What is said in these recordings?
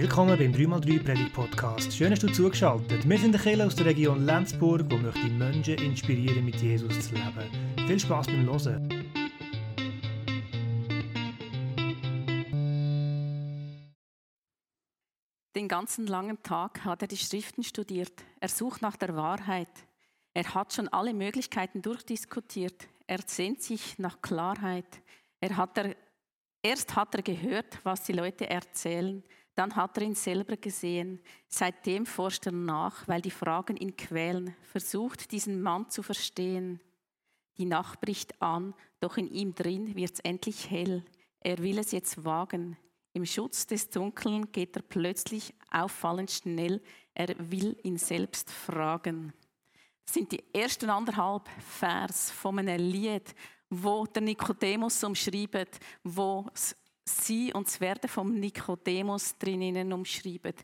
Willkommen beim 3x3 Predigt Podcast. Schön, dass du zugeschaltet. Wir sind der Kirche aus der Region Lenzburg, wo möchte die Menschen inspirieren, mit Jesus zu leben. Viel Spaß beim Hören. Den ganzen langen Tag hat er die Schriften studiert. Er sucht nach der Wahrheit. Er hat schon alle Möglichkeiten durchdiskutiert. Er sehnt sich nach Klarheit. Er hat er, erst hat er gehört, was die Leute erzählen. Dann hat er ihn selber gesehen. Seitdem forscht er nach, weil die Fragen ihn quälen, versucht diesen Mann zu verstehen. Die Nacht bricht an, doch in ihm drin wird's endlich hell. Er will es jetzt wagen. Im Schutz des Dunkeln geht er plötzlich auffallend schnell. Er will ihn selbst fragen. Das sind die ersten anderthalb Vers von einem Lied, wo der Nikodemus umschreibt, wo Sie und das Werden vom Nikodemus drinnen umschreiben.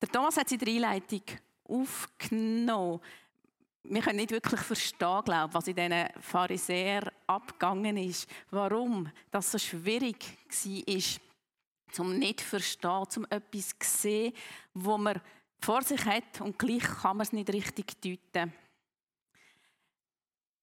Der Thomas hat sie in der Einleitung aufgenommen. Wir können nicht wirklich verstehen, glaube was in diesen Pharisäern abgegangen ist. Warum das so schwierig war, zum nicht zu verstehen, zum etwas zu sehen, wo man vor sich hat und gleich kann man es nicht richtig deuten.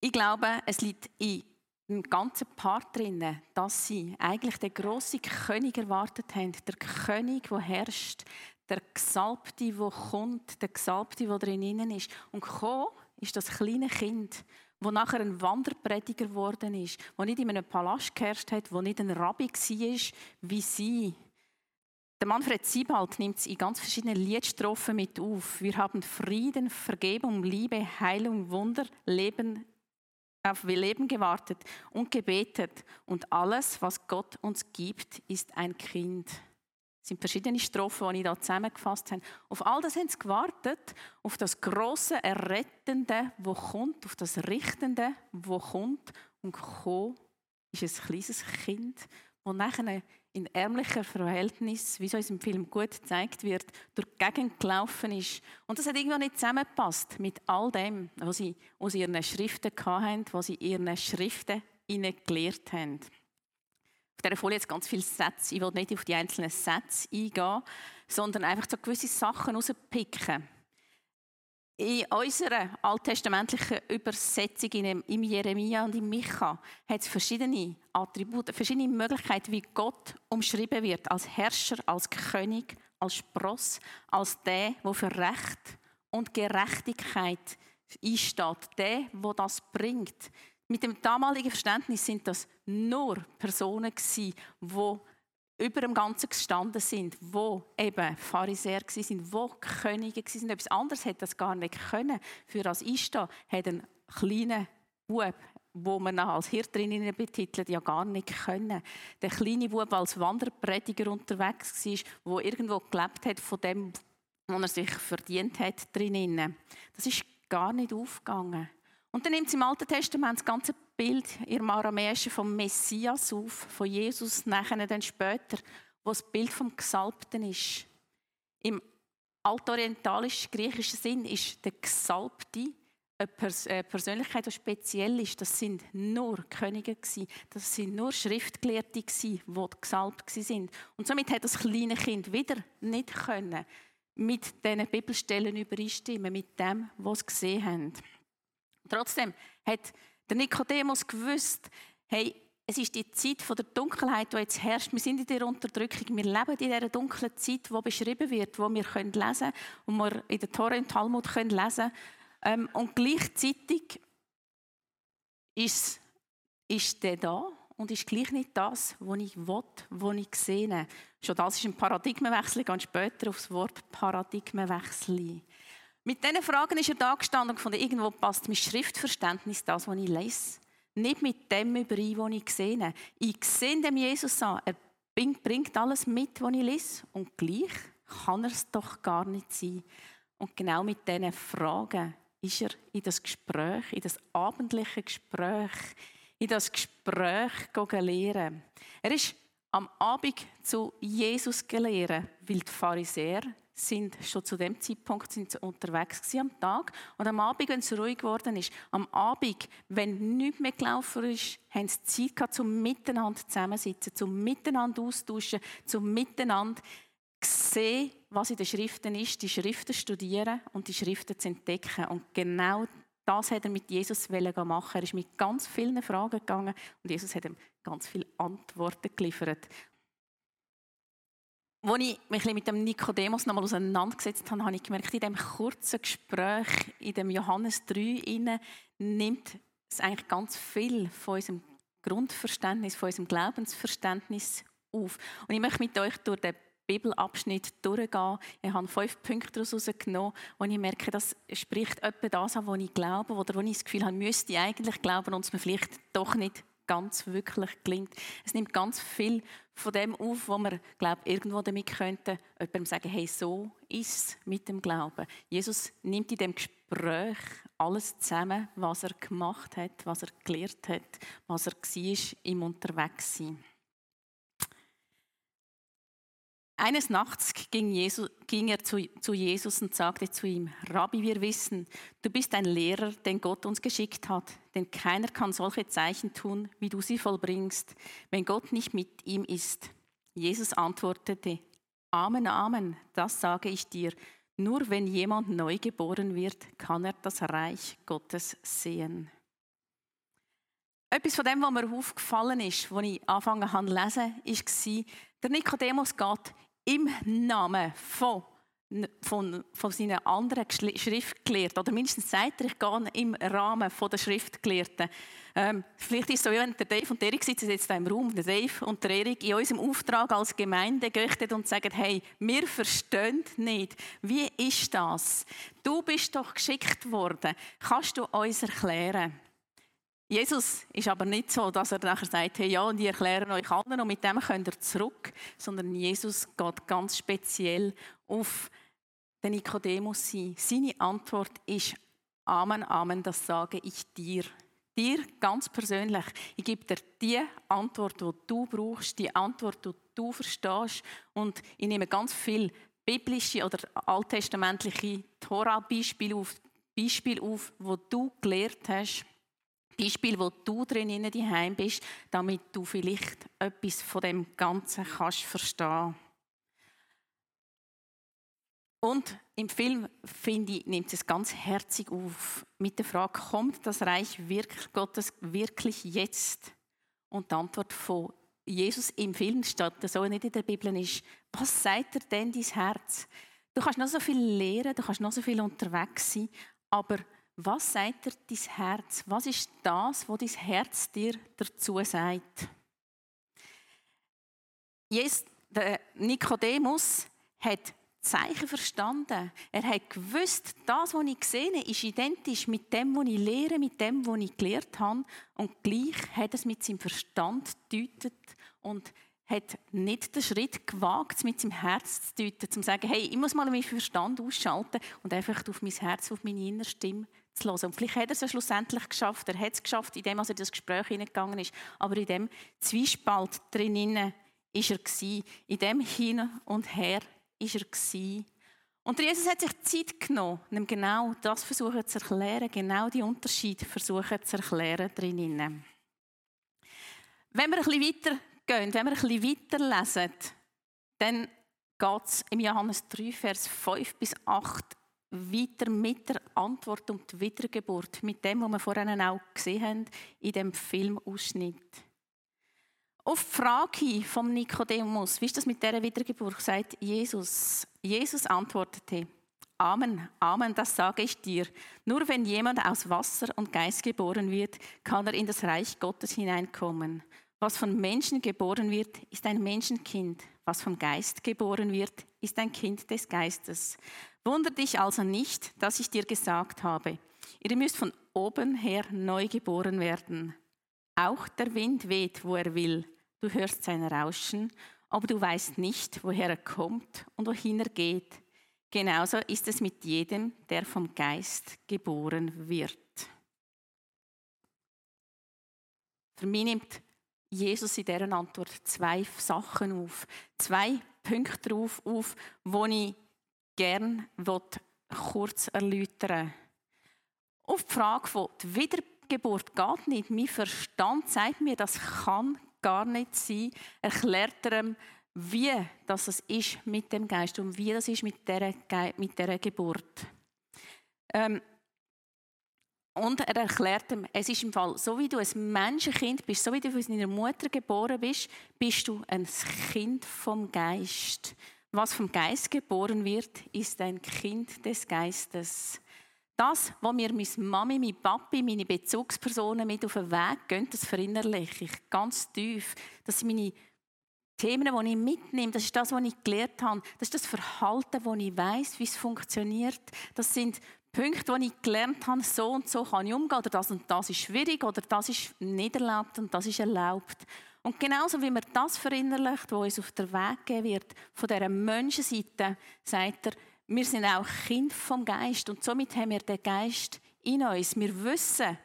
Ich glaube, es liegt in im ganzen Part drin, dass sie eigentlich den grossen König erwartet haben. Der König, der herrscht, der Gesalbte, der kommt, der Gesalbte, der drinnen ist. Und gekommen ist das kleine Kind, wo nachher ein Wanderprediger geworden ist, wo nicht in einem Palast geherrscht hat, wo nicht ein Rabbi war, wie sie. Der Manfred Siebald nimmt es in ganz verschiedenen Liedstrophen mit auf. Wir haben Frieden, Vergebung, Liebe, Heilung, Wunder, Leben, auf Leben gewartet und gebetet. Und alles, was Gott uns gibt, ist ein Kind. Es sind verschiedene Strophen, die ich hier zusammengefasst habe. Auf all das haben sie gewartet, auf das große Errettende, wo kommt, auf das Richtende, wo kommt. Und gekommen ist ein kleines Kind, das nachher in ärmlicher Verhältnis, wie es uns im Film gut gezeigt wird, durch die Gegend gelaufen ist. Und das hat irgendwann nicht zusammengepasst mit all dem, was sie aus ihren Schriften hatten, was sie in ihren Schriften gelehrt haben. Auf dieser Folie jetzt ganz viele Sätze. Ich will nicht auf die einzelnen Sätze eingehen, sondern einfach so gewisse Sachen rauspicken. In unserer alttestamentlichen Übersetzung im Jeremia und im Micha hat es verschiedene Attribute, verschiedene Möglichkeiten, wie Gott umschrieben wird. Als Herrscher, als König, als Spross, als der, der für Recht und Gerechtigkeit einsteht. Der, der das bringt. Mit dem damaligen Verständnis sind das nur Personen die über dem Ganzen gestanden sind, wo eben Pharisäer sind, wo Könige sind. Etwas anderes hätte das gar nicht können. Für das Einstehen hat ein kleiner Bub, wo man als Hirtrinnen betitelt, ja gar nicht können. Der kleine Bub als Wanderprediger unterwegs war, wo irgendwo gelebt hat von dem, was er sich verdient hat drinnen. Das ist gar nicht aufgegangen. Und dann nimmt es im Alten Testament das ganze Bild im Aramäischen vom Messias auf, von Jesus, nachher dann später, wo das Bild vom Gesalbten ist. Im altorientalischen griechischen Sinn ist der Gesalbte eine Persönlichkeit, die speziell ist. Das sind nur Könige gewesen. Das sind nur Schriftgelehrte gewesen, die gesalbt sind. Und somit hat das kleine Kind wieder nicht können mit diesen Bibelstellen übereinstimmen, mit dem, was sie gesehen haben. Trotzdem hat der Nikodemus gewusst, hey, es ist die Zeit der Dunkelheit, die jetzt herrscht. Wir sind in der Unterdrückung. Wir leben in dieser dunklen Zeit, die beschrieben wird, wo wir lesen können und wir in der Tora und Talmud können lesen ähm, Und gleichzeitig ist, ist der da und ist gleich nicht das, was ich will, was ich sehe. Schon das ist ein Paradigmenwechsel, ganz später auf das Wort Paradigmenwechsel. Mit diesen Fragen ist er da gestanden und gefunden, irgendwo passt mein Schriftverständnis, das, was ich lese, nicht mit dem überein, was ich sehe. Ich sehe dem Jesus an, er bringt alles mit, was ich lese und gleich kann er es doch gar nicht sein. Und genau mit diesen Fragen ist er in das Gespräch, in das abendliche Gespräch, in das Gespräch lehren. Er ist am Abend zu Jesus gelehrt, weil die Pharisäer sind schon zu dem Zeitpunkt sind sie unterwegs am Tag und am Abend, wenn es ruhig geworden ist, am Abend, wenn nichts mehr gelaufen ist, haben sie Zeit gehabt, zum Miteinander zusammensitzen, zum Miteinander austauschen, zum Miteinander sehen, was in den Schriften ist, die Schriften studieren und die Schriften zu entdecken. Und genau das hat er mit Jesus machen. Er ist mit ganz vielen Fragen gegangen und Jesus hat ihm ganz viele Antworten geliefert. Als ich mich mit dem Nikodemus nochmal auseinandergesetzt habe, habe ich gemerkt, in diesem kurzen Gespräch, in dem Johannes 3, nimmt es eigentlich ganz viel von unserem Grundverständnis, von unserem Glaubensverständnis auf. Und ich möchte mit euch durch den Bibelabschnitt durchgehen. Ich habe fünf Punkte daraus herausgenommen, wo ich merke, das spricht etwa das an, was ich glaube oder wo ich das Gefühl habe, müsste ich eigentlich glauben und es mir vielleicht doch nicht ganz wirklich gelingt. Es nimmt ganz viel von dem auf, wo man glaube irgendwo damit könnte, jemandem sagen, hey, so ist es mit dem Glauben. Jesus nimmt in dem Gespräch alles zusammen, was er gemacht hat, was er gelehrt hat, was er war im Unterwegssein. Eines Nachts ging, Jesus, ging er zu, zu, Jesus und sagte zu ihm, Rabbi, wir wissen, du bist ein Lehrer, den Gott uns geschickt hat, denn keiner kann solche Zeichen tun, wie du sie vollbringst, wenn Gott nicht mit ihm ist. Jesus antwortete, Amen, Amen, das sage ich dir. Nur wenn jemand neu geboren wird, kann er das Reich Gottes sehen. Etwas von dem, was mir aufgefallen ist, als ich angefangen habe zu lesen, war, der Nikodemus geht im Namen von, von, von seinen anderen Schriftgelehrten, oder mindestens sagt er, ich gehe im Rahmen der Schriftgelehrten. Ähm, vielleicht ist es so, wenn der Dave und Erik sitzen jetzt im Raum, der Dave und der Erik in unserem Auftrag als Gemeinde gerichtet und sagen, hey, wir verstehen nicht. Wie ist das? Du bist doch geschickt worden. Kannst du uns erklären? Jesus ist aber nicht so, dass er nachher sagt, hey, ja, und ich euch allen und mit dem könnt ihr zurück, sondern Jesus geht ganz speziell auf den Nikodemus sein. Seine Antwort ist, Amen, Amen, das sage ich dir. Dir ganz persönlich. Ich gebe dir die Antwort, die du brauchst, die Antwort, die du verstehst. Und ich nehme ganz viel biblische oder alttestamentliche Tora-Beispiele auf, Beispiele auf, wo du gelehrt hast Beispiel, wo du drin daheim bist, damit du vielleicht etwas von dem Ganzen kannst verstehen. Und im Film, finde ich, nimmt es ganz herzig auf mit der Frage, kommt das Reich Gottes wirklich jetzt? Und die Antwort von Jesus im Film statt, so nicht in der Bibel ist, was sagt er denn dein Herz? Du kannst noch so viel lernen, du kannst noch so viel unterwegs sein, aber was sagt dir dein Herz? Was ist das, was dein Herz dir dazu sagt? Nikodemus hat Zeichen verstanden. Er hat gewusst, das, was ich habe, ist identisch mit dem, was ich lehre, mit dem, was ich gelehrt habe. Und gleich hat er es mit seinem Verstand gedeutet und hat nicht den Schritt gewagt, mit seinem Herz zu deuten, zu sagen, hey, ich muss mal meinen Verstand ausschalten und einfach auf mein Herz, auf meine innere Stimme zu. Und vielleicht hat er es ja schlussendlich geschafft. Er hat es geschafft, indem er in das Gespräch hineingegangen ist. Aber in dem Zwiespalt drinnen ist er. In dem Hin und Her ist er. Und Jesus hat sich Zeit genommen, um genau das versuchen zu erklären, genau die Unterschiede versuchen zu erklären drinnen. Wenn wir ein bisschen weitergehen, wenn wir ein bisschen weiterlesen, dann geht es im Johannes 3, Vers 5 bis 8 weiter mit der Antwort um die Wiedergeburt, mit dem, was wir vorhin auch gesehen haben in dem Filmausschnitt. Auf die Frage von Nikodemus, wie ist das mit dieser Wiedergeburt, sagt Jesus. Jesus antwortete, Amen, Amen, das sage ich dir. Nur wenn jemand aus Wasser und Geist geboren wird, kann er in das Reich Gottes hineinkommen. Was von Menschen geboren wird, ist ein Menschenkind. Was vom Geist geboren wird, ist ein Kind des Geistes. Wunder dich also nicht, dass ich dir gesagt habe, ihr müsst von oben her neu geboren werden. Auch der Wind weht, wo er will. Du hörst sein Rauschen, aber du weißt nicht, woher er kommt und wohin er geht. Genauso ist es mit jedem, der vom Geist geboren wird. Für mich nimmt Jesus in dieser Antwort zwei Sachen auf, zwei Punkte auf, auf wo ich gerne kurz erläutern Auf die Frage von der Wiedergeburt geht nicht. Mein Verstand sagt mir, das kann gar nicht sein. Erklärt er wie das ist mit dem Geist und wie das ist mit dieser, mit dieser Geburt. Ähm, und er erklärt ihm, es ist im Fall, so wie du ein Menschenkind bist, so wie du von deiner Mutter geboren bist, bist du ein Kind vom Geist. Was vom Geist geboren wird, ist ein Kind des Geistes. Das, was mir meine Mami, mein Papi, meine Bezugspersonen mit auf den Weg gehen, das verinnerliche ich ganz tief. Das sind meine Themen, die ich mitnehme. Das ist das, was ich gelernt habe. Das ist das Verhalten, das ich weiß, wie es funktioniert. Das sind Punkte, wo ich gelernt habe, so und so kann ich umgehen, oder das und das ist schwierig, oder das ist nicht erlaubt und das ist erlaubt. Und genauso wie man das verinnerlicht, was uns auf der Weg gehen wird, von dieser Menschenseite, sagt er, wir sind auch Kind vom Geist und somit haben wir den Geist in uns. Wir wissen,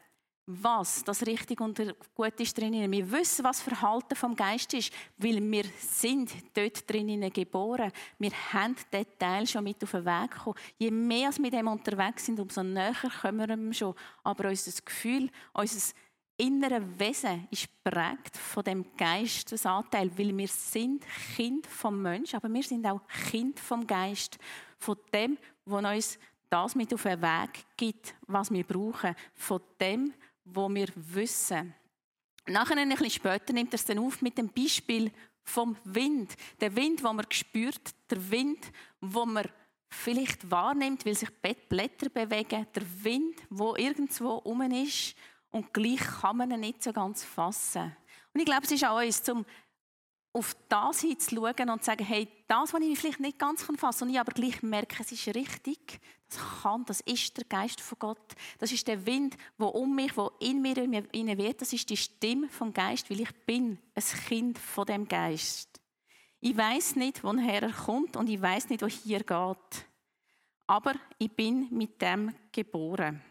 was das richtig und gut ist drinnen. Wir wissen, was Verhalten vom Geist ist, weil wir sind dort drinnen geboren. Wir haben diesen Teil schon mit auf den Weg gekommen. Je mehr wir mit dem unterwegs sind, umso näher kommen wir ihm schon. Aber unser Gefühl, unser innere Wesen ist prägt von dem Geistesanteil, weil wir sind Kind vom Mensch, aber wir sind auch Kind vom Geist, von dem, wo uns das mit auf den Weg gibt, was wir brauchen, von dem, wo wir wissen. Nachher ein bisschen später nimmt er es dann auf mit dem Beispiel vom Wind. Der Wind, wo man spürt, der Wind, wo man vielleicht wahrnimmt, weil sich Blätter bewegen, der Wind, wo irgendwo um ist und gleich kann man ihn nicht so ganz fassen. Und ich glaube, es ist auch uns, zum auf das hinzuschauen und zu sagen, hey, das, was ich vielleicht nicht ganz fassen kann, und ich aber gleich merke, es ist richtig, das kann, das ist der Geist von Gott. Das ist der Wind, der um mich, der in mir in wird. Das ist die Stimme vom Geist, weil ich bin ein Kind von dem Geist. Ich weiß nicht, woher er kommt und ich weiß nicht, wo hier geht. Aber ich bin mit dem geboren.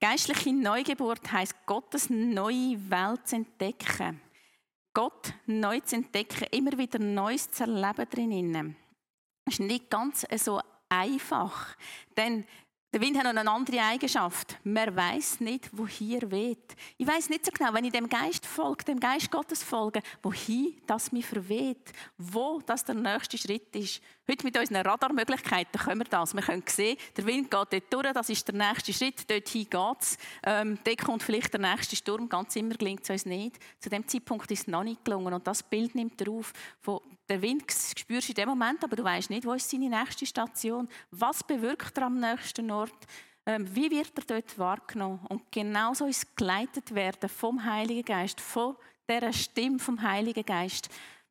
Geistliche Neugeburt heißt Gottes neue Welt zu entdecken. Gott neu zu entdecken, immer wieder Neues zu erleben drinnen. Das ist nicht ganz so einfach, denn der Wind hat noch eine andere Eigenschaft. Man weiß nicht, wohin weht. Ich weiß nicht so genau, wenn ich dem Geist folge, dem Geist Gottes folge, wohin das mich verweht, wo das der nächste Schritt ist. Heute mit unseren Radarmöglichkeiten können wir das. Wir können sehen, der Wind geht dort durch, das ist der nächste Schritt, dorthin geht es. Ähm, dort kommt vielleicht der nächste Sturm, ganz immer gelingt es uns nicht. Zu dem Zeitpunkt ist es noch nicht gelungen und das Bild nimmt er auf, der Wind spürst du in dem Moment, aber du weißt nicht, wo ist seine nächste Station, was bewirkt er am nächsten Ort, ähm, wie wird er dort wahrgenommen. Und genauso ist geleitet werden vom Heiligen Geist, von dieser Stimme vom Heiligen Geist.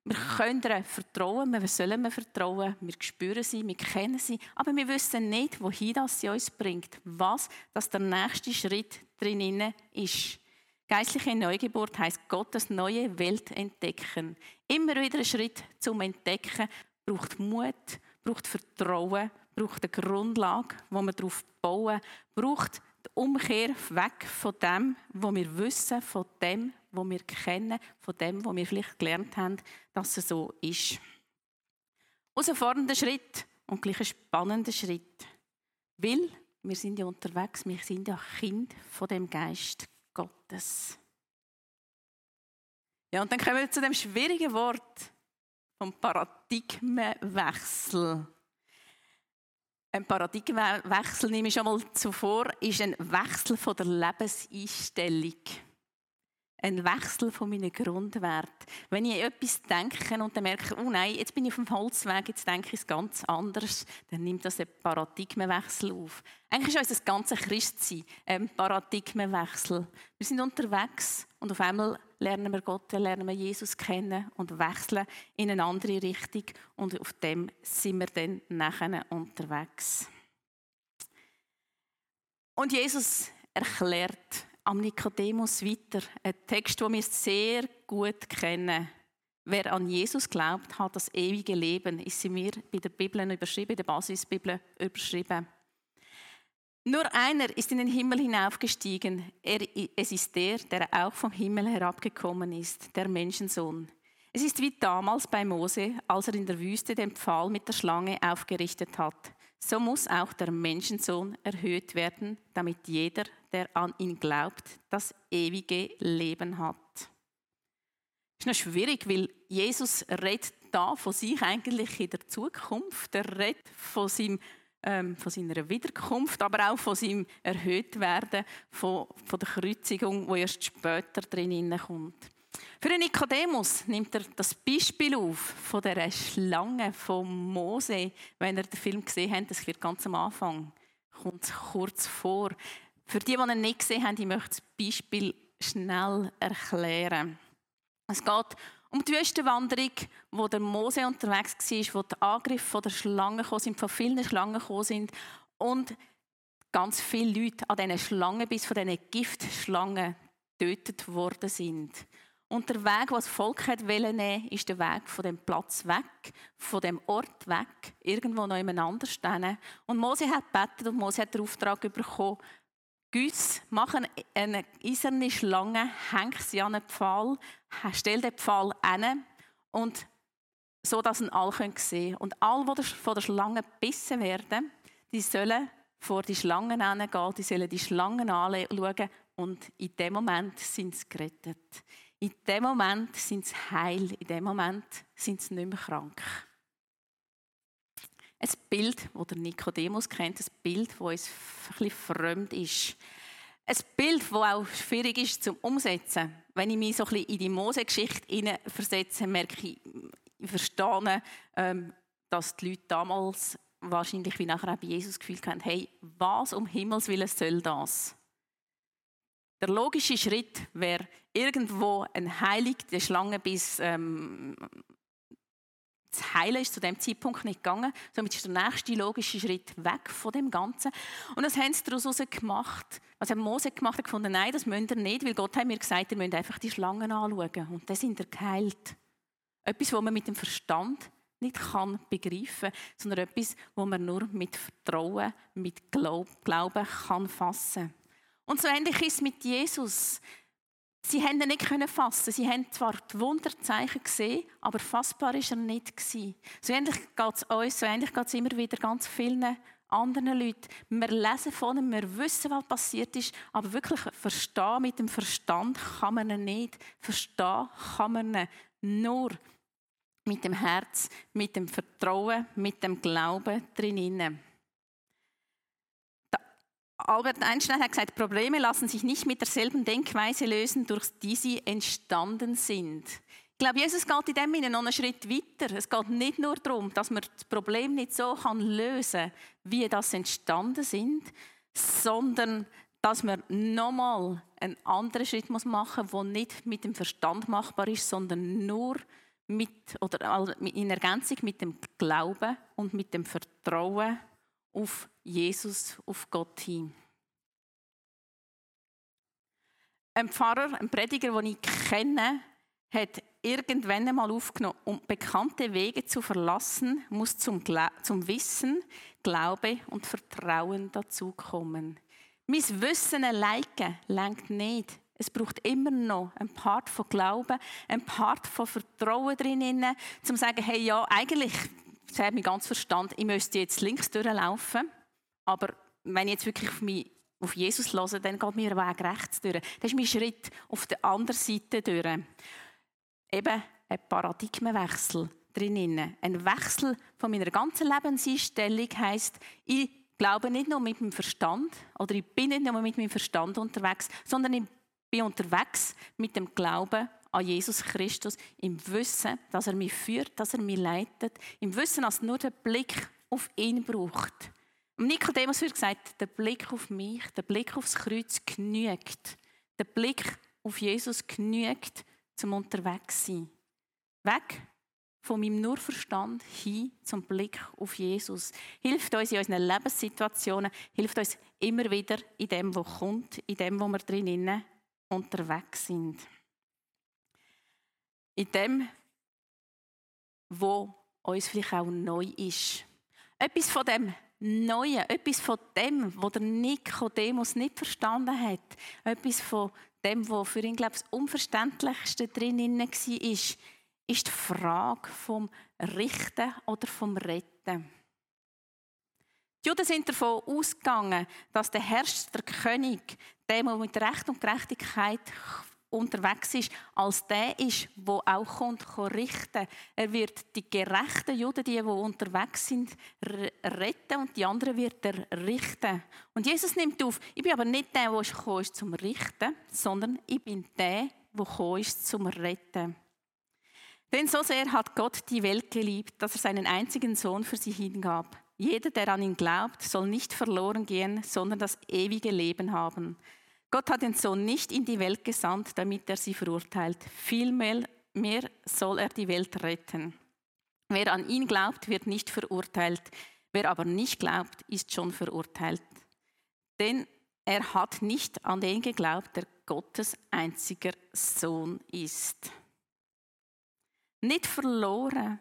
Wir können ihr vertrauen, wir sollen ihr vertrauen, wir spüren sie, wir kennen sie, aber wir wissen nicht, wohin das sie uns bringt, was das der nächste Schritt drin ist. Geistliche Neugeburt heißt Gottes neue Welt entdecken. Immer wieder ein Schritt zum Entdecken. Braucht Mut, braucht Vertrauen, braucht eine Grundlage, wo wir darauf bauen, braucht Umkehr weg von dem, was wir wissen, von dem, was wir kennen, von dem, was wir vielleicht gelernt haben, dass es so ist. Herausfordernder Schritt und gleich ein spannender Schritt. Weil wir sind ja unterwegs, wir sind ja Kind von dem Geist Gottes. Ja, und dann kommen wir zu dem schwierigen Wort vom Paradigmenwechsel. Ein Paradigmenwechsel, nehme ich schon mal zuvor, ist ein Wechsel von der Lebenseinstellung. Ein Wechsel von meinen Grundwerten. Wenn ich etwas denke und dann merke, oh nein, jetzt bin ich auf dem Holzweg, jetzt denke ich es ganz anders, dann nimmt das einen Paradigmenwechsel auf. Eigentlich ist unser ganzes Christsein ein Paradigmenwechsel. Wir sind unterwegs und auf einmal lernen wir Gott, lernen wir Jesus kennen und wechseln in eine andere Richtung und auf dem sind wir dann nachher unterwegs. Und Jesus erklärt am Nikodemus weiter. Ein Text, den wir sehr gut kennen. Wer an Jesus glaubt, hat das ewige Leben. Ist sie mir bei der Bibel überschrieben, in der Basisbibel überschrieben. Nur einer ist in den Himmel hinaufgestiegen. Er, es ist der, der auch vom Himmel herabgekommen ist, der Menschensohn. Es ist wie damals bei Mose, als er in der Wüste den Pfahl mit der Schlange aufgerichtet hat. So muss auch der Menschensohn erhöht werden, damit jeder, der an ihn glaubt, das ewige Leben hat. ist noch schwierig, weil Jesus redet da von sich eigentlich in der Zukunft. Er redet von, seinem, ähm, von seiner Wiederkunft, aber auch von seinem Erhöhtwerden, von, von der Kreuzigung, wo erst später drin kommt. Für den Nikodemus nimmt er das Beispiel auf von der Schlange von Mose, wenn er den Film gesehen hat. Das wird ganz am Anfang, kommt kurz vor. Für die, die ihn nicht gesehen haben, ich möchte das Beispiel schnell erklären. Es geht um die Wüstenwanderung, wo der Mose unterwegs war, wo die Angriffe von der Schlange gekommen sind, von vielen Schlangen gekommen sind und ganz viele Leute an diesen Schlangen bis von diesen Giftschlangen getötet worden sind. Und der Weg, den das Volk hat nehmen ist der Weg von dem Platz weg, von dem Ort weg, irgendwo noch anders stehen. Und Mose hat gebetet und Mose hat den Auftrag bekommen, Güss, mach eine eiserne Schlange, häng sie an einen Pfahl, stell den Pfahl hin und so, dass ihn alle sehen können. Und alle, die von der Schlange gebissen werden, die sollen vor die Schlangen gehen, die sollen die Schlangen anschauen und in dem Moment sind sie gerettet. In dem Moment sind sie heil, in dem Moment sind sie nicht mehr krank. Ein Bild, das der Nikodemus kennt, ein Bild, das uns bisschen fremd ist. Ein Bild, das auch schwierig ist zum Umsetzen. Wenn ich mich so ein bisschen in die Mose-Geschichte versetze, merke ich, ich verstehe, ähm, dass die Leute damals wahrscheinlich wie nachher auch bei Jesus gefühlt haben, hey, was um Himmels Willen soll das? Der logische Schritt wäre, irgendwo ein Heilig der Schlange bis ähm, das Heilen ist zu dem Zeitpunkt nicht gegangen. Somit ist der nächste logische Schritt weg von dem Ganzen. Und das haben sie daraus gemacht. Was hat Mose gemacht? Er gefunden, nein, das müsst ihr nicht, weil Gott hat mir gesagt, ihr müsst einfach die Schlangen anschauen. Und dann sind ihr geheilt. Etwas, was man mit dem Verstand nicht kann begreifen, sondern etwas, was man nur mit Vertrauen, mit Glauben kann fassen. Und so ähnlich ist es mit Jesus. Sie haben ihn nicht fassen. Sie haben zwar die Wunderzeichen gesehen, aber fassbar ist er nicht. So ähnlich geht es uns, so ähnlich geht es immer wieder ganz vielen anderen Leuten. Wir lesen von ihm, wir wissen, was passiert ist, aber wirklich verstehen mit dem Verstand kann man ihn nicht. Verstehen kann man ihn nur mit dem Herz, mit dem Vertrauen, mit dem Glauben drinnen. Albert Einstein hat gesagt, Probleme lassen sich nicht mit derselben Denkweise lösen, durch die sie entstanden sind. Ich glaube, Jesus geht in dem Sinne noch einen Schritt weiter. Es geht nicht nur darum, dass man das Problem nicht so kann lösen kann, wie das entstanden sind, sondern dass man nochmal einen anderen Schritt machen muss, der nicht mit dem Verstand machbar ist, sondern nur mit, oder in Ergänzung mit dem Glauben und mit dem Vertrauen auf Jesus, auf Gott hin. Ein Pfarrer, ein Prediger, den ich kenne, hat irgendwann einmal aufgenommen, um bekannte Wege zu verlassen, muss zum, zum Wissen, Glaube und Vertrauen dazukommen. Mein Wissen alleine lenkt nicht. Es braucht immer noch ein Part von Glauben, ein Part von Vertrauen drin, um zu sagen, hey, ja, eigentlich das hat mich ganz verstanden, ich müsste jetzt links durchlaufen, aber wenn ich jetzt wirklich auf, mich, auf Jesus höre, dann geht mir der Weg rechts durch. Das ist mein Schritt auf der anderen Seite durch. Eben ein Paradigmenwechsel drinnen. Ein Wechsel von meiner ganzen Lebenseinstellung heisst, ich glaube nicht nur mit dem Verstand oder ich bin nicht nur mit meinem Verstand unterwegs, sondern ich bin unterwegs mit dem Glauben an Jesus Christus, im Wissen, dass er mich führt, dass er mich leitet, im Wissen, dass nur der Blick auf ihn braucht. Und Nikodemus wird gesagt, der Blick auf mich, der Blick aufs Kreuz genügt. Der Blick auf Jesus genügt, zum unterwegs sein. Weg von meinem Nurverstand hin zum Blick auf Jesus. Hilft uns in unseren Lebenssituationen, hilft uns immer wieder in dem, was kommt, in dem, wo wir drinnen unterwegs sind in dem, wo uns vielleicht auch neu ist. Etwas von dem Neuen, etwas von dem, was der Nikodemus nicht verstanden hat, etwas von dem, was für ihn, glaube ich, das Unverständlichste drin war, ist, ist die Frage vom Richten oder vom Retten. Die Juden sind davon ausgegangen, dass der Herrscher, der König, der, der mit Recht und Gerechtigkeit unterwegs ist, als der ist, wo auch kommt, kann richten. Er wird die gerechten Juden, die, die unterwegs sind, retten und die anderen wird er richten. Und Jesus nimmt auf, ich bin aber nicht der, der gekommen ist zum Richten, sondern ich bin der, der gekommen ist zum Retten. Denn so sehr hat Gott die Welt geliebt, dass er seinen einzigen Sohn für sie hingab. Jeder, der an ihn glaubt, soll nicht verloren gehen, sondern das ewige Leben haben. Gott hat den Sohn nicht in die Welt gesandt, damit er sie verurteilt. Vielmehr mehr soll er die Welt retten. Wer an ihn glaubt, wird nicht verurteilt. Wer aber nicht glaubt, ist schon verurteilt. Denn er hat nicht an den geglaubt, der Gottes einziger Sohn ist. Nicht verloren,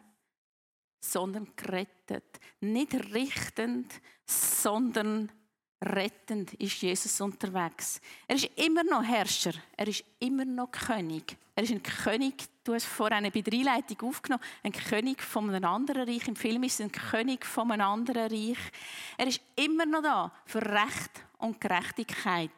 sondern gerettet. Nicht richtend, sondern rettend ist Jesus unterwegs. Er ist immer noch Herrscher, er ist immer noch König. Er ist ein König, du hast vorhin eine Einleitung aufgenommen, ein König von einem anderen Reich. Im Film ist er ein König von einem anderen Reich. Er ist immer noch da für Recht und Gerechtigkeit.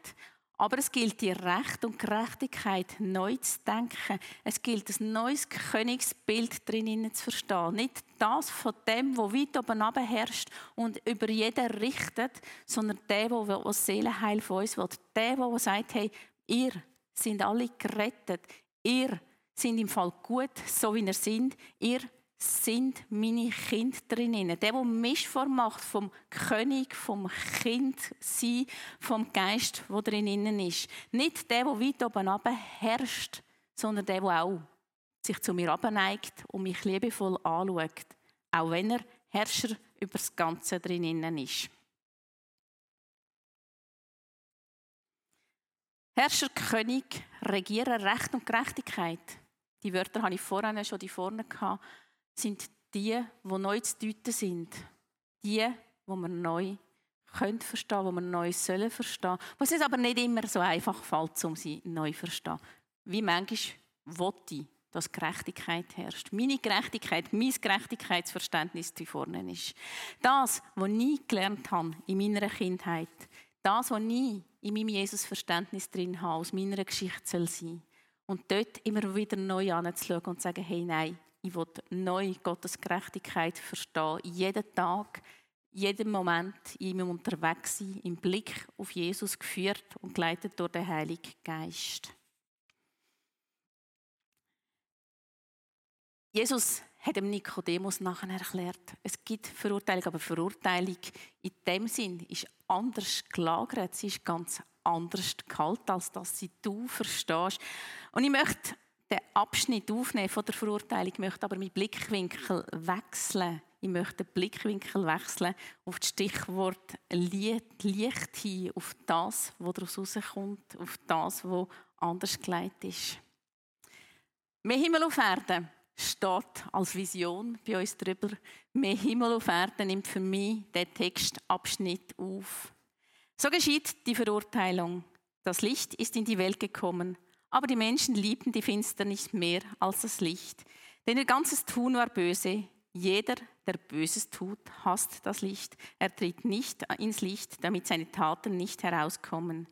Aber es gilt, die Recht und Gerechtigkeit neu zu denken. Es gilt, ein neues Königsbild drinnen zu verstehen. Nicht das von dem, wo weit oben herrscht und über jeden richtet, sondern der, der das Seelenheil von uns will. Der, der sagt, hey, ihr sind alle gerettet. Ihr sind im Fall gut, so wie ihr seid. Ihr sind meine Kinder drinnen. Der, der Mischform macht vom König, vom Kind sein, vom Geist, der drinnen ist. Nicht der, der weit oben herrscht, sondern der, der auch sich zu mir abneigt und mich liebevoll anschaut. Auch wenn er Herrscher über das Ganze drinnen ist. Herrscher, König, Regieren, Recht und Gerechtigkeit. Die Wörter habe ich vorhin schon die vorne gehabt sind die, die neu zu deuten sind. Die, die wir neu können verstehen, die wir neu sollen verstehen. Was es aber nicht immer so einfach fällt, um sie neu zu verstehen. Wie manchmal wollte ich, dass Gerechtigkeit herrscht. Meine Gerechtigkeit, mein Gerechtigkeitsverständnis die vorne ist. Das, was ich gelernt habe in meiner Kindheit, das, was ich in meinem Jesus-Verständnis drin habe, aus meiner Geschichte soll sein. Und dort immer wieder neu anzuschauen und zu sagen, hey, nein, ich will neu Gottes Gerechtigkeit verstehen. Jeden Tag, jeden Moment in ihm unterwegs sein, im Blick auf Jesus geführt und geleitet durch den Heiligen Geist. Jesus hat dem Nikodemus nachher erklärt, es gibt Verurteilung, aber Verurteilung in dem Sinn ist anders gelagert, sie ist ganz anders gehalten, als dass sie du verstehst. Und ich möchte den Abschnitt aufnehmen von der Verurteilung, möchte aber meinen Blickwinkel wechseln. Ich möchte den Blickwinkel wechseln auf das Stichwort Licht hin, auf das, was daraus rauskommt, auf das, was anders geleitet ist. Mehr Himmel auf Erden steht als Vision bei uns drüber. Mehr Himmel auf Erden nimmt für mich den Textabschnitt auf. So geschieht die Verurteilung. Das Licht ist in die Welt gekommen aber die Menschen liebten die Finsternis mehr als das Licht, denn ihr ganzes Tun war böse. Jeder, der Böses tut, hasst das Licht. Er tritt nicht ins Licht, damit seine Taten nicht herauskommen.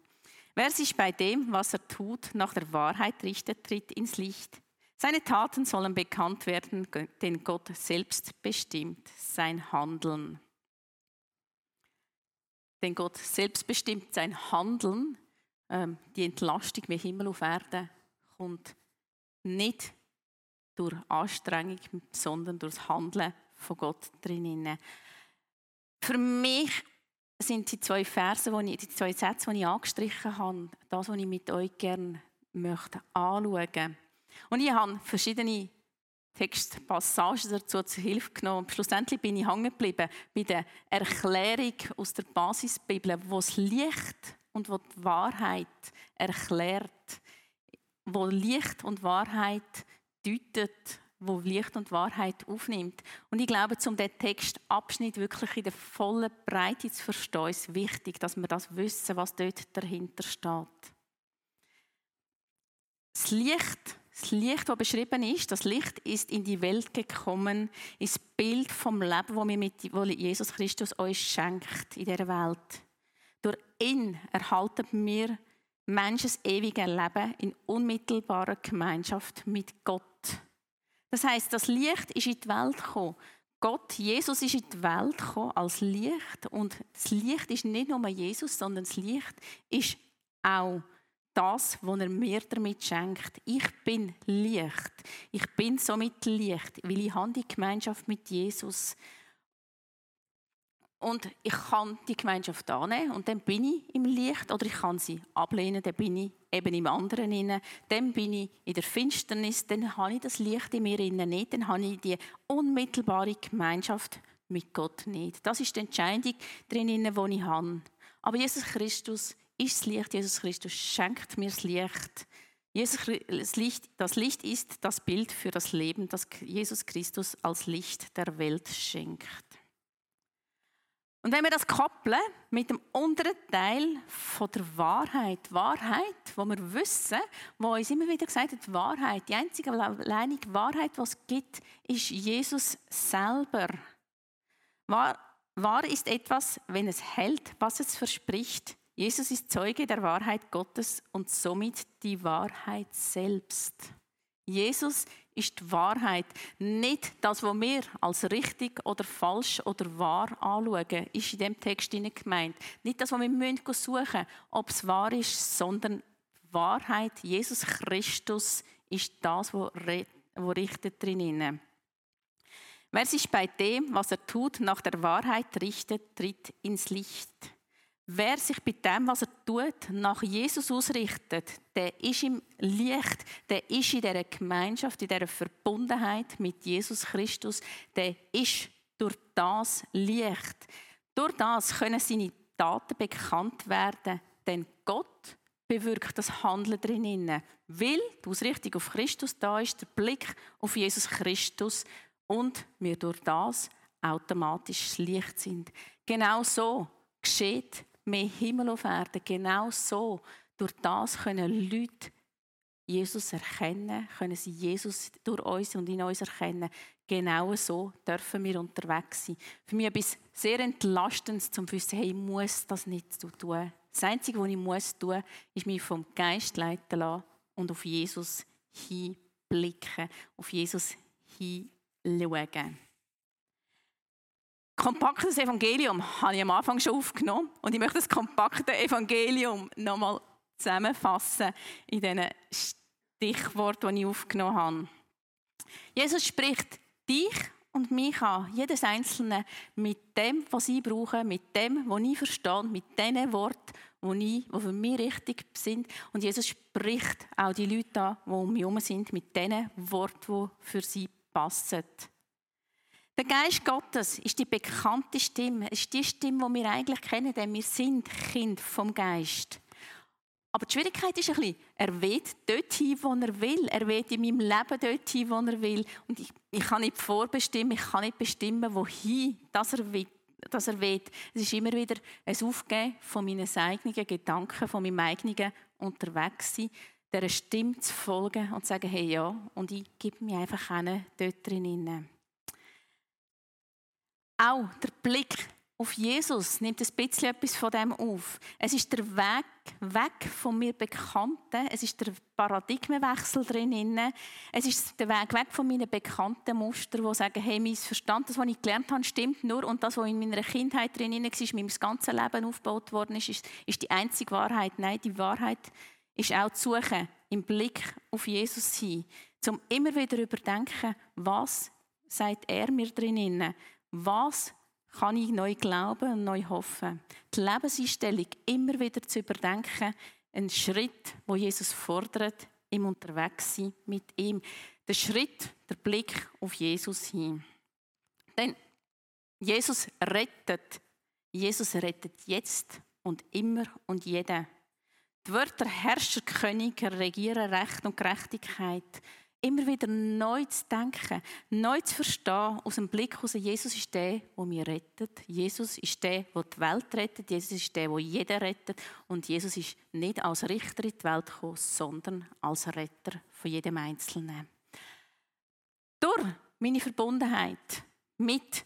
Wer sich bei dem, was er tut, nach der Wahrheit richtet, tritt ins Licht. Seine Taten sollen bekannt werden, denn Gott selbst bestimmt sein Handeln. Denn Gott selbst bestimmt sein Handeln ähm, die Entlastung mit Himmel auf Erde kommt nicht durch Anstrengung, sondern durch das Handeln von Gott drinnen. Für mich sind die zwei Verse, die ich, die zwei Sätze, die ich angestrichen habe, das, was ich mit euch gerne möchte anschauen. Und ich habe verschiedene Textpassagen dazu zur Hilfe genommen. schlussendlich bin ich hängen geblieben bei der Erklärung aus der Basisbibel, wo das Licht und wo die Wahrheit erklärt, wo Licht und Wahrheit deutet, wo Licht und Wahrheit aufnimmt. Und ich glaube, um diesen Textabschnitt wirklich in der vollen Breite zu verstehen, ist wichtig, dass wir das wissen, was dort dahinter steht. Das Licht, das Licht, das beschrieben ist, das Licht ist in die Welt gekommen, ist das Bild vom Leben, das Jesus Christus uns schenkt in dieser Welt. Durch ihn erhalten wir Menschen das ewige Leben in unmittelbarer Gemeinschaft mit Gott. Das heißt, das Licht ist in die Welt gekommen. Gott, Jesus ist in die Welt gekommen als Licht und das Licht ist nicht nur Jesus, sondern das Licht ist auch das, was er mir damit schenkt. Ich bin Licht. Ich bin somit Licht, weil ich habe die Gemeinschaft mit Jesus und ich kann die Gemeinschaft annehmen und dann bin ich im Licht oder ich kann sie ablehnen, dann bin ich eben im anderen inne, dann bin ich in der Finsternis, dann habe ich das Licht in mir inne nicht, dann habe ich die unmittelbare Gemeinschaft mit Gott nicht. Das ist die Entscheidung drin, die ich habe. Aber Jesus Christus ist das Licht, Jesus Christus schenkt mir das Licht. Jesus, das, Licht, das Licht ist das Bild für das Leben, das Jesus Christus als Licht der Welt schenkt. Und wenn wir das koppeln mit dem unteren Teil von der Wahrheit, Wahrheit, wo wir wissen, wo uns immer wieder gesagt hat, Wahrheit, die einzige alleinige Wahrheit, was es gibt, ist Jesus selber. Wahr, wahr ist etwas, wenn es hält, was es verspricht. Jesus ist Zeuge der Wahrheit Gottes und somit die Wahrheit selbst. Jesus ist die Wahrheit. Nicht das, was wir als richtig oder falsch oder wahr anschauen, ist in diesem Text gemeint. Nicht das, was wir suchen müssen, ob es wahr ist, sondern die Wahrheit, Jesus Christus, ist das, was richtet drinnen. Wer sich bei dem, was er tut, nach der Wahrheit richtet, tritt ins Licht. Wer sich bei dem, was er tut, nach Jesus ausrichtet, der ist im Licht, der ist in dieser Gemeinschaft, in dieser Verbundenheit mit Jesus Christus, der ist durch das Licht. Durch das können seine Taten bekannt werden, denn Gott bewirkt das Handeln drinnen, weil die Ausrichtung auf Christus da ist, der Blick auf Jesus Christus und wir durch das automatisch das Licht sind. Genau so geschieht mehr Himmel auf Erden. Genau so. Durch das können Leute Jesus erkennen, können sie Jesus durch uns und in uns erkennen. Genau so dürfen wir unterwegs sein. Für mich etwas sehr Entlastendes, zum zu wissen, hey, ich muss das nicht tun. Das Einzige, was ich muss tun, ist mich vom Geist leiten lassen und auf Jesus hinblicken, auf Jesus hinschauen. Kompaktes Evangelium habe ich am Anfang schon aufgenommen und ich möchte das kompakte Evangelium nochmal zusammenfassen in diesen Stichworten, die ich aufgenommen habe. Jesus spricht dich und mich an, jedes Einzelne, mit dem, was ich brauche, mit dem, was ich verstehe, mit diesen Worten, die, die für mich richtig sind. Und Jesus spricht auch die Leute an, die um mich herum sind, mit diesen Worten, die für sie passen. Der Geist Gottes ist die bekannte Stimme. Es ist die Stimme, die wir eigentlich kennen, denn wir sind Kind vom Geist. Aber die Schwierigkeit ist ein bisschen, er weht dorthin, wo er will. Er weht in meinem Leben dorthin, wo er will. Und ich, ich kann nicht vorbestimmen, ich kann nicht bestimmen, wohin dass er will. Dass er weht. Es ist immer wieder ein Aufgeben von meinen eigenen Gedanken, von meinem eigenen Unterwegssein, dieser Stimme zu folgen und zu sagen, hey ja, und ich gebe mich einfach hin, dort drin. Auch der Blick auf Jesus nimmt ein bisschen etwas von dem auf. Es ist der Weg weg von mir Bekannten. Es ist der Paradigmenwechsel drin. Es ist der Weg weg von meinen bekannten Mustern, die sagen, hey, mein Verstand, das, was ich gelernt habe, stimmt nur und das, was in meiner Kindheit drin war, mein ganzes Leben aufgebaut worden ist, ist, ist die einzige Wahrheit. Nein, die Wahrheit ist auch zu suchen, im Blick auf Jesus hin, um immer wieder überdenken, was sagt er mir drin was kann ich neu glauben und neu hoffen? Die Lebenseinstellung immer wieder zu überdenken, ein Schritt, wo Jesus fordert, im Unterwegssein mit ihm. Der Schritt, der Blick auf Jesus hin. Denn Jesus rettet. Jesus rettet jetzt und immer und jeden. Die Wörter Herrscher, König, Regieren, Recht und Gerechtigkeit immer wieder neu zu denken, neu zu verstehen, aus dem Blick heraus, Jesus ist der, der mich rettet. Jesus ist der, der die Welt rettet. Jesus ist der, der jeden rettet. Und Jesus ist nicht als Richter in die Welt gekommen, sondern als Retter von jedem Einzelnen. Durch meine Verbundenheit mit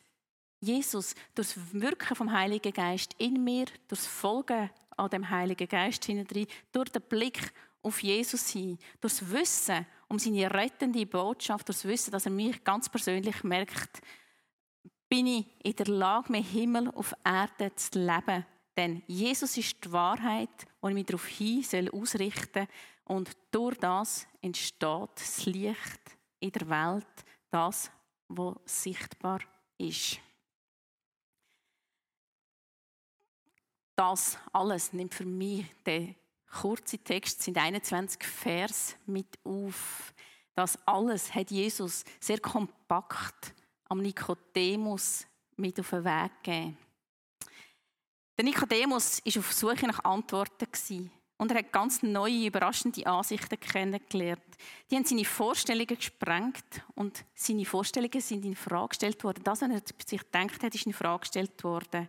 Jesus, durch das Wirken vom Heiligen Geist in mir, durch das Folgen an dem Heiligen Geist hinein, durch den Blick auf Jesus hin, durch das Wissen um seine rettende Botschaft, durch das Wissen, dass er mich ganz persönlich merkt, bin ich in der Lage, mit Himmel auf Erde zu leben. Denn Jesus ist die Wahrheit, wo ich mich darauf hin soll ausrichten und durch das entsteht das Licht in der Welt, das, was sichtbar ist. Das alles nimmt für mich der kurze Text, sind 21 Vers mit auf. Das alles hat Jesus sehr kompakt am Nikodemus mit auf den Weg gegeben. Der Nikodemus war auf Suche nach Antworten und er hat ganz neue, überraschende Ansichten kennengelernt. Die haben seine Vorstellungen gesprengt und seine Vorstellungen sind in Frage gestellt worden. Das, was er sich gedacht hat, ist in Frage gestellt worden.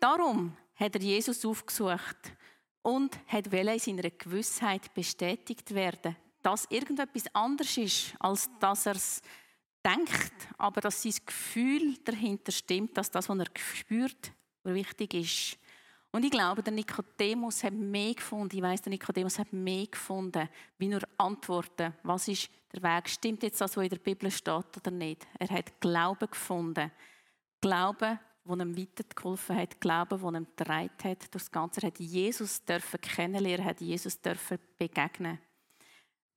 Darum hat er Jesus aufgesucht und hat in seiner Gewissheit bestätigt werden, dass irgendetwas anders ist, als dass er es denkt, aber dass sein Gefühl dahinter stimmt, dass das, was er spürt, wichtig ist. Und ich glaube, der Nikodemus hat mehr gefunden. Ich weiß, der Nikodemus hat mehr gefunden, wie nur Antworten. Was ist der Weg? Stimmt jetzt das, was in der Bibel steht oder nicht? Er hat Glauben gefunden. Glauben, wo ihm weitergeholfen hat, Glauben, wo ihm getragen hat. Durch das Ganze er hat Jesus dürfen kennenlernen, hat Jesus dürfen begegnen.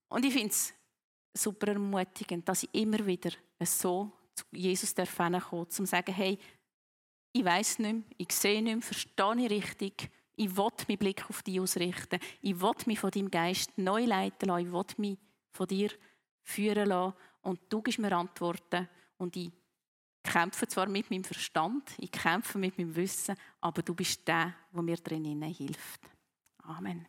Und ich finde es super ermutigend, dass ich immer wieder so zu Jesus kommen darf, um zu sagen, hey, ich weiß nicht mehr, ich sehe nicht mehr, verstehe ich richtig, ich will meinen Blick auf dich ausrichten, ich will mich von deinem Geist neu leiten lassen, ich will mich von dir führen lassen und du gibst mir Antworten und ich kämpfe zwar mit meinem Verstand, ich kämpfe mit meinem Wissen, aber du bist der, der mir drinnen hilft. Amen.